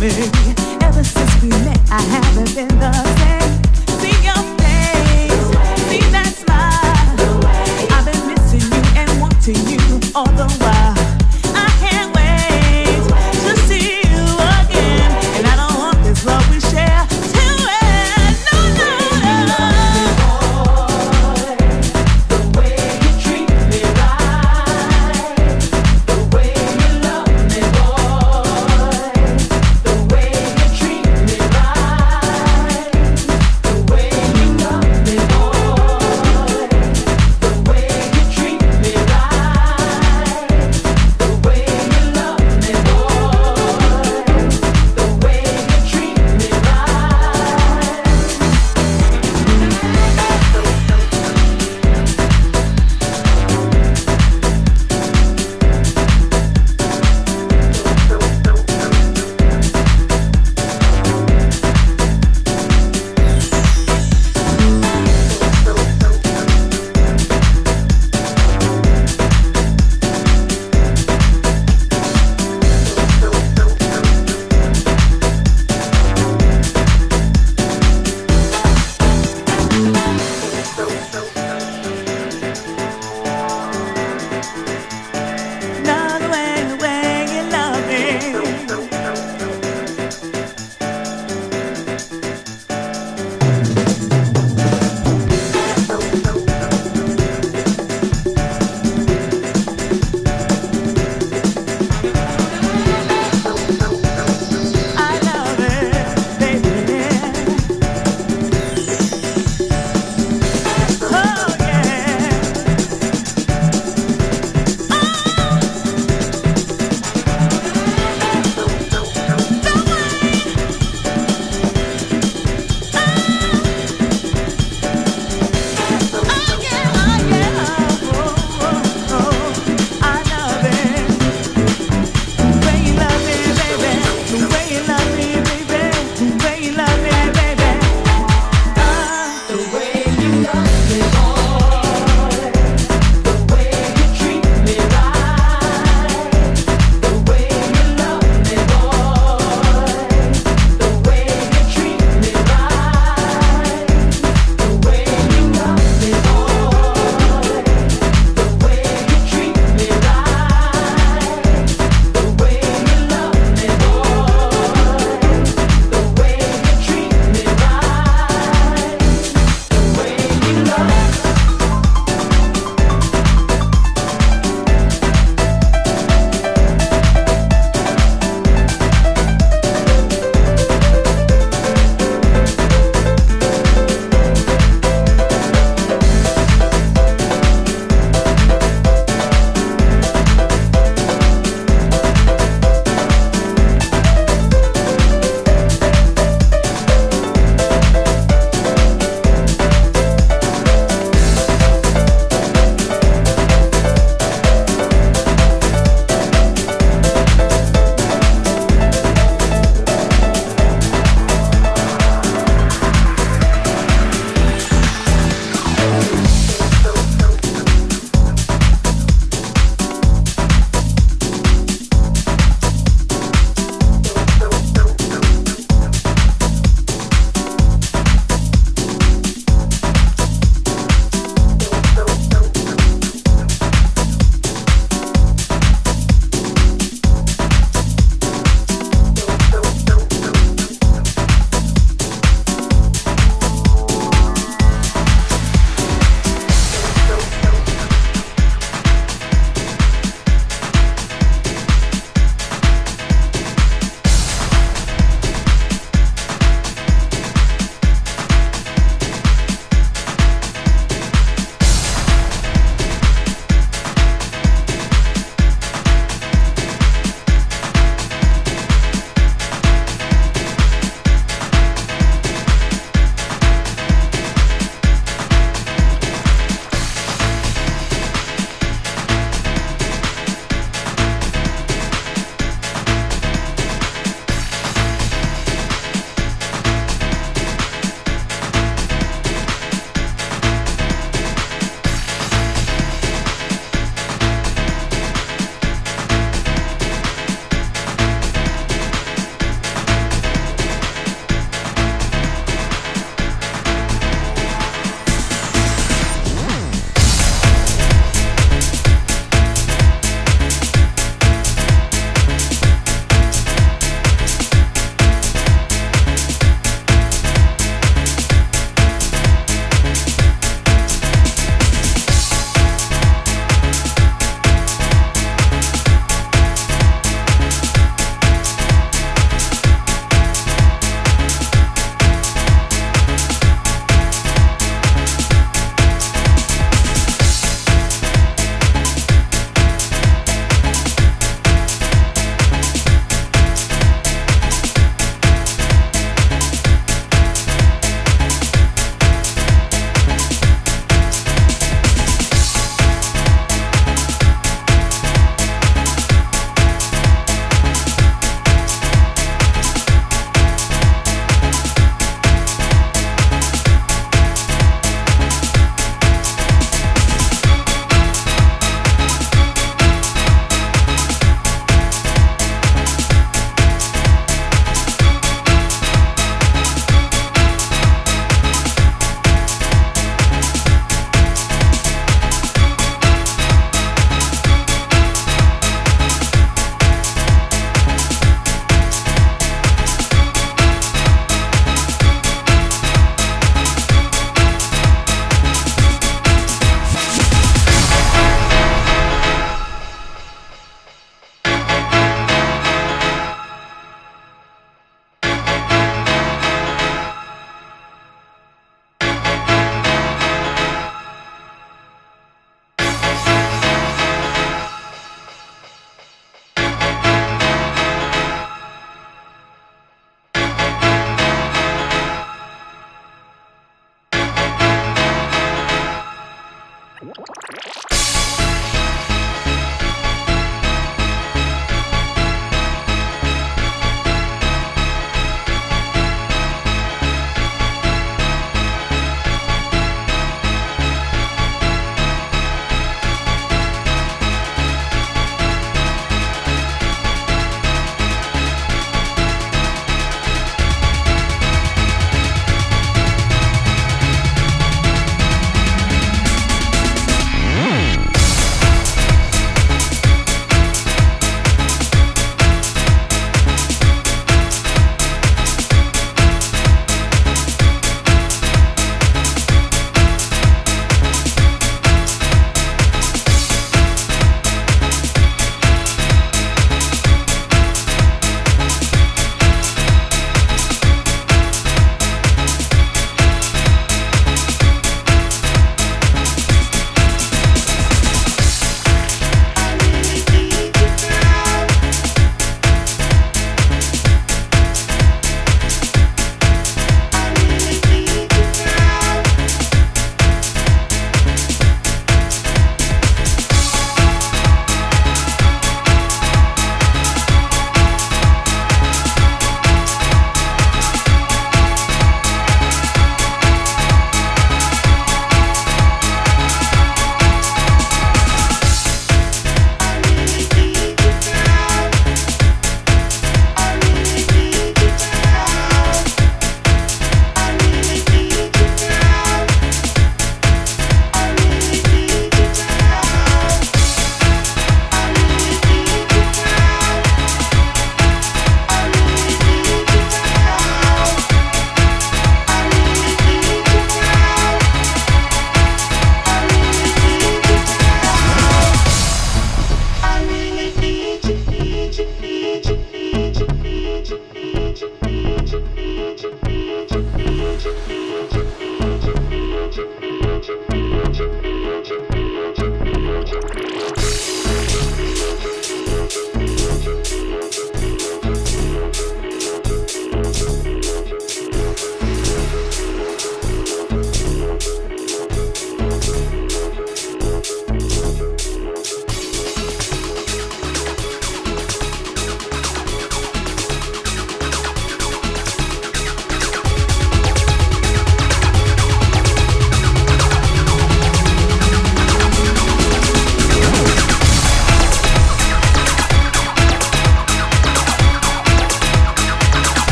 me.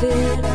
Bit of it.